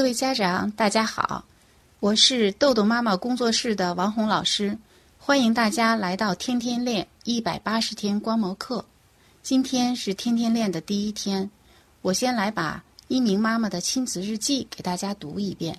各位家长，大家好，我是豆豆妈妈工作室的王红老师，欢迎大家来到天天练一百八十天观摩课。今天是天天练的第一天，我先来把一名妈妈的亲子日记给大家读一遍。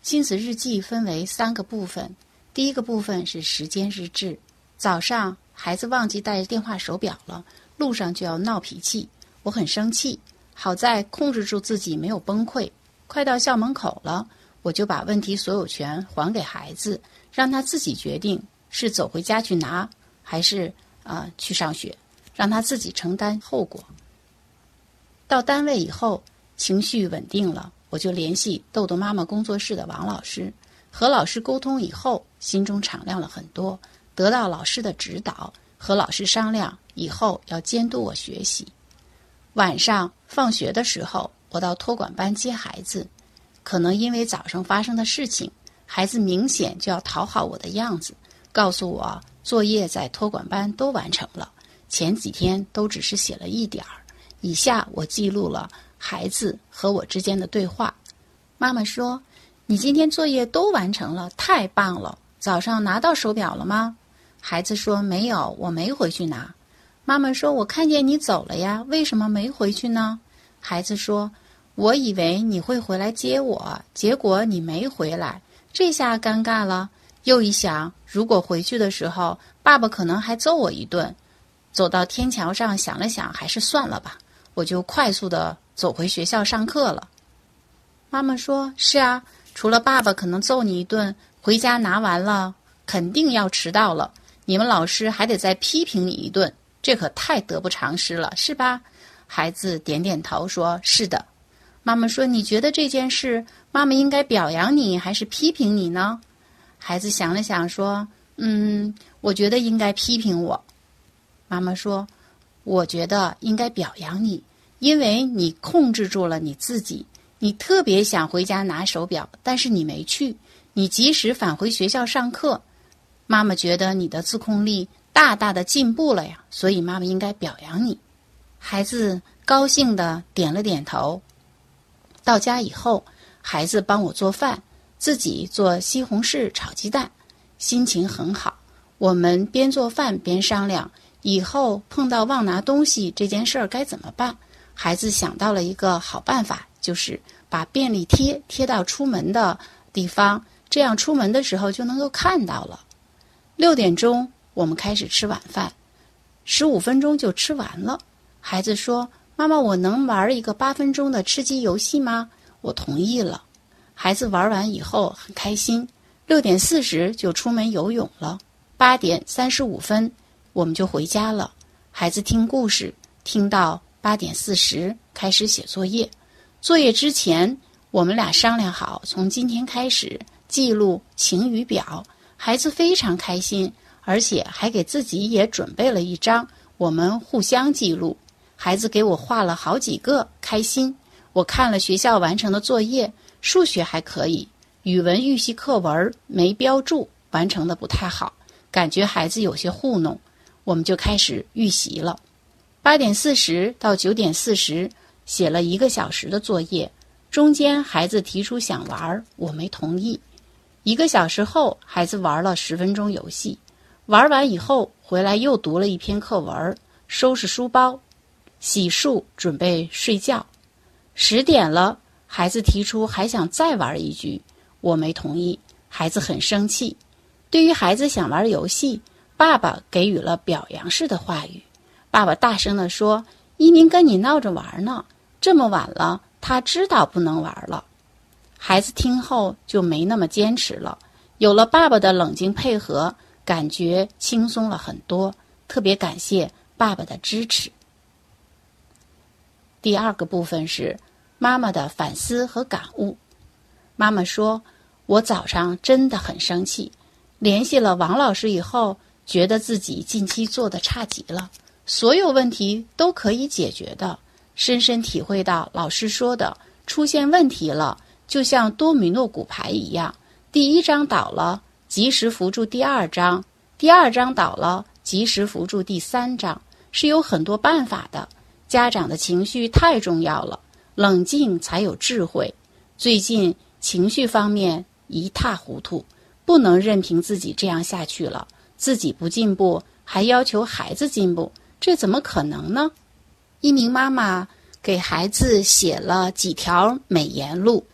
亲子日记分为三个部分，第一个部分是时间日志。早上孩子忘记带电话手表了，路上就要闹脾气，我很生气，好在控制住自己没有崩溃。快到校门口了，我就把问题所有权还给孩子，让他自己决定是走回家去拿，还是啊去上学，让他自己承担后果。到单位以后，情绪稳定了，我就联系豆豆妈妈工作室的王老师，和老师沟通以后，心中敞亮了很多，得到老师的指导，和老师商量以后要监督我学习。晚上放学的时候。我到托管班接孩子，可能因为早上发生的事情，孩子明显就要讨好我的样子，告诉我作业在托管班都完成了，前几天都只是写了一点儿。以下我记录了孩子和我之间的对话。妈妈说：“你今天作业都完成了，太棒了。早上拿到手表了吗？”孩子说：“没有，我没回去拿。”妈妈说：“我看见你走了呀，为什么没回去呢？”孩子说：“我以为你会回来接我，结果你没回来，这下尴尬了。又一想，如果回去的时候，爸爸可能还揍我一顿。走到天桥上，想了想，还是算了吧。我就快速的走回学校上课了。”妈妈说：“是啊，除了爸爸可能揍你一顿，回家拿完了肯定要迟到了。你们老师还得再批评你一顿，这可太得不偿失了，是吧？”孩子点点头，说：“是的。”妈妈说：“你觉得这件事，妈妈应该表扬你还是批评你呢？”孩子想了想，说：“嗯，我觉得应该批评我。”妈妈说：“我觉得应该表扬你，因为你控制住了你自己。你特别想回家拿手表，但是你没去，你及时返回学校上课。妈妈觉得你的自控力大大的进步了呀，所以妈妈应该表扬你。”孩子高兴的点了点头。到家以后，孩子帮我做饭，自己做西红柿炒鸡蛋，心情很好。我们边做饭边商量，以后碰到忘拿东西这件事儿该怎么办。孩子想到了一个好办法，就是把便利贴贴到出门的地方，这样出门的时候就能够看到了。六点钟，我们开始吃晚饭，十五分钟就吃完了。孩子说：“妈妈，我能玩一个八分钟的吃鸡游戏吗？”我同意了。孩子玩完以后很开心。六点四十就出门游泳了。八点三十五分我们就回家了。孩子听故事听到八点四十开始写作业。作业之前我们俩商量好，从今天开始记录晴雨表。孩子非常开心，而且还给自己也准备了一张，我们互相记录。孩子给我画了好几个，开心。我看了学校完成的作业，数学还可以，语文预习课文没标注，完成的不太好，感觉孩子有些糊弄。我们就开始预习了。八点四十到九点四十，写了一个小时的作业，中间孩子提出想玩，我没同意。一个小时后，孩子玩了十分钟游戏，玩完以后回来又读了一篇课文，收拾书包。洗漱，准备睡觉。十点了，孩子提出还想再玩一局，我没同意。孩子很生气。对于孩子想玩游戏，爸爸给予了表扬式的话语。爸爸大声地说：“一鸣跟你闹着玩呢，这么晚了，他知道不能玩了。”孩子听后就没那么坚持了。有了爸爸的冷静配合，感觉轻松了很多。特别感谢爸爸的支持。第二个部分是妈妈的反思和感悟。妈妈说：“我早上真的很生气，联系了王老师以后，觉得自己近期做的差极了，所有问题都可以解决的。深深体会到老师说的，出现问题了，就像多米诺骨牌一样，第一张倒了，及时扶住第二张；第二张倒了，及时扶住第三张，是有很多办法的。”家长的情绪太重要了，冷静才有智慧。最近情绪方面一塌糊涂，不能任凭自己这样下去了。自己不进步，还要求孩子进步，这怎么可能呢？一名妈妈给孩子写了几条美言录，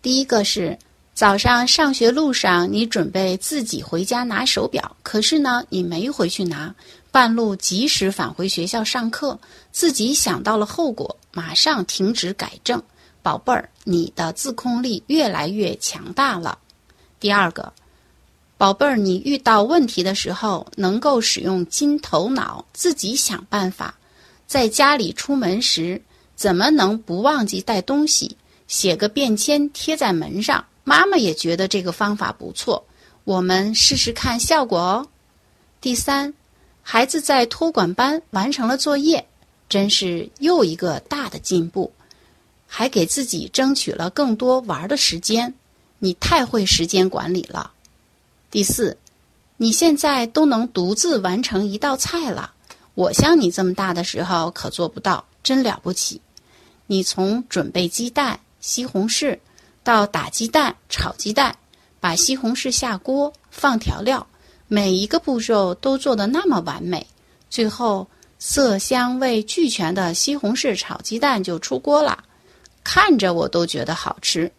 第一个是。早上上学路上，你准备自己回家拿手表，可是呢，你没回去拿，半路及时返回学校上课，自己想到了后果，马上停止改正。宝贝儿，你的自控力越来越强大了。第二个，宝贝儿，你遇到问题的时候能够使用金头脑，自己想办法。在家里出门时，怎么能不忘记带东西？写个便签贴在门上。妈妈也觉得这个方法不错，我们试试看效果哦。第三，孩子在托管班完成了作业，真是又一个大的进步，还给自己争取了更多玩的时间。你太会时间管理了。第四，你现在都能独自完成一道菜了，我像你这么大的时候可做不到，真了不起。你从准备鸡蛋、西红柿。到打鸡蛋、炒鸡蛋，把西红柿下锅，放调料，每一个步骤都做得那么完美，最后色香味俱全的西红柿炒鸡蛋就出锅了，看着我都觉得好吃，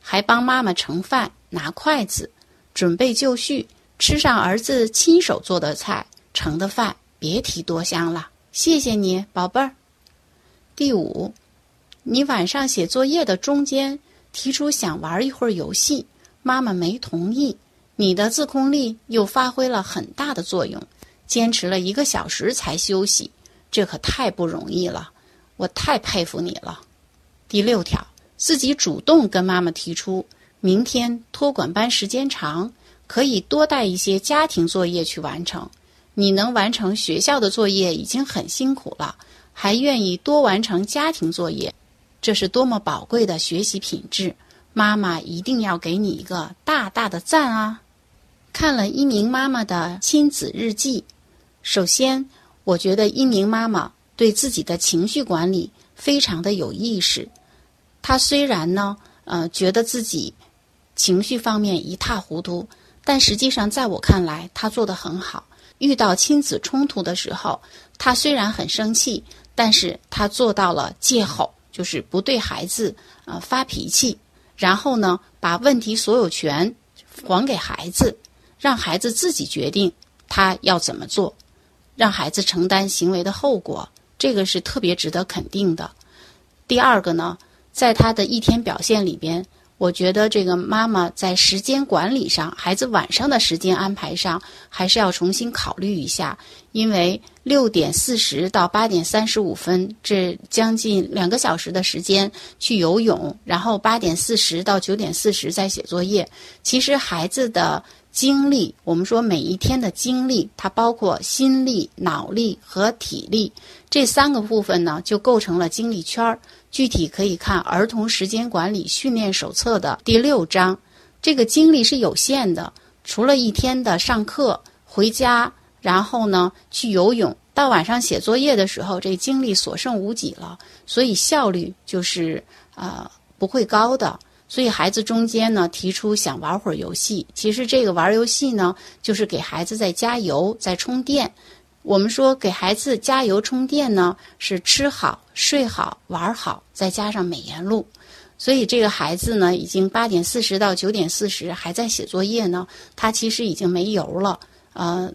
还帮妈妈盛饭、拿筷子、准备就绪，吃上儿子亲手做的菜盛的饭，别提多香了。谢谢你，宝贝儿。第五，你晚上写作业的中间。提出想玩一会儿游戏，妈妈没同意。你的自控力又发挥了很大的作用，坚持了一个小时才休息，这可太不容易了，我太佩服你了。第六条，自己主动跟妈妈提出，明天托管班时间长，可以多带一些家庭作业去完成。你能完成学校的作业已经很辛苦了，还愿意多完成家庭作业。这是多么宝贵的学习品质！妈妈一定要给你一个大大的赞啊！看了一名妈妈的亲子日记，首先，我觉得一名妈妈对自己的情绪管理非常的有意识。她虽然呢，呃，觉得自己情绪方面一塌糊涂，但实际上在我看来，她做得很好。遇到亲子冲突的时候，她虽然很生气，但是她做到了戒吼。就是不对孩子呃发脾气，然后呢，把问题所有权还给孩子，让孩子自己决定他要怎么做，让孩子承担行为的后果，这个是特别值得肯定的。第二个呢，在他的一天表现里边。我觉得这个妈妈在时间管理上，孩子晚上的时间安排上，还是要重新考虑一下。因为六点四十到八点三十五分，这将近两个小时的时间去游泳，然后八点四十到九点四十再写作业。其实孩子的精力，我们说每一天的精力，它包括心力、脑力和体力这三个部分呢，就构成了精力圈儿。具体可以看《儿童时间管理训练手册》的第六章。这个精力是有限的，除了一天的上课、回家，然后呢去游泳，到晚上写作业的时候，这精力所剩无几了，所以效率就是啊不会高的。所以孩子中间呢提出想玩会儿游戏，其实这个玩游戏呢就是给孩子在加油、在充电。我们说给孩子加油充电呢，是吃好、睡好、玩好，再加上美颜录。所以这个孩子呢，已经八点四十到九点四十还在写作业呢，他其实已经没油了。呃，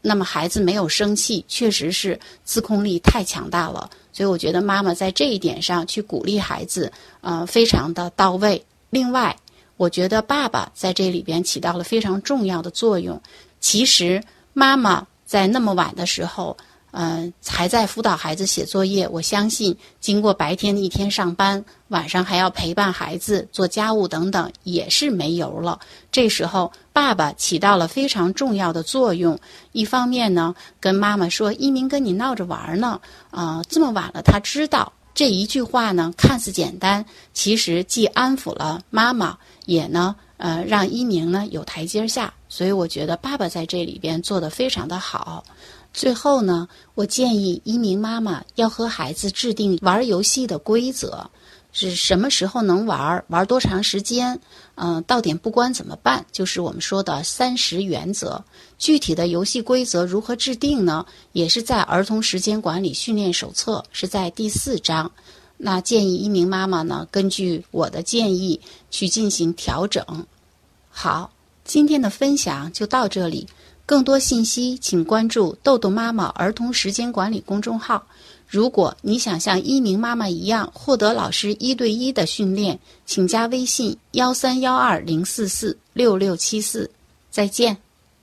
那么孩子没有生气，确实是自控力太强大了。所以我觉得妈妈在这一点上去鼓励孩子，呃，非常的到位。另外，我觉得爸爸在这里边起到了非常重要的作用。其实妈妈。在那么晚的时候，嗯，还在辅导孩子写作业。我相信，经过白天的一天上班，晚上还要陪伴孩子做家务等等，也是没油了。这时候，爸爸起到了非常重要的作用。一方面呢，跟妈妈说：“一鸣跟你闹着玩呢，啊，这么晚了，他知道。”这一句话呢，看似简单，其实既安抚了妈妈，也呢。呃，让一鸣呢有台阶下，所以我觉得爸爸在这里边做的非常的好。最后呢，我建议一鸣妈妈要和孩子制定玩游戏的规则，是什么时候能玩儿，玩儿多长时间？嗯，到点不关怎么办？就是我们说的三十原则。具体的游戏规则如何制定呢？也是在《儿童时间管理训练手册》，是在第四章。那建议一名妈妈呢，根据我的建议去进行调整。好，今天的分享就到这里。更多信息，请关注“豆豆妈妈儿童时间管理”公众号。如果你想像一鸣妈妈一样获得老师一对一的训练，请加微信：幺三幺二零四四六六七四。再见。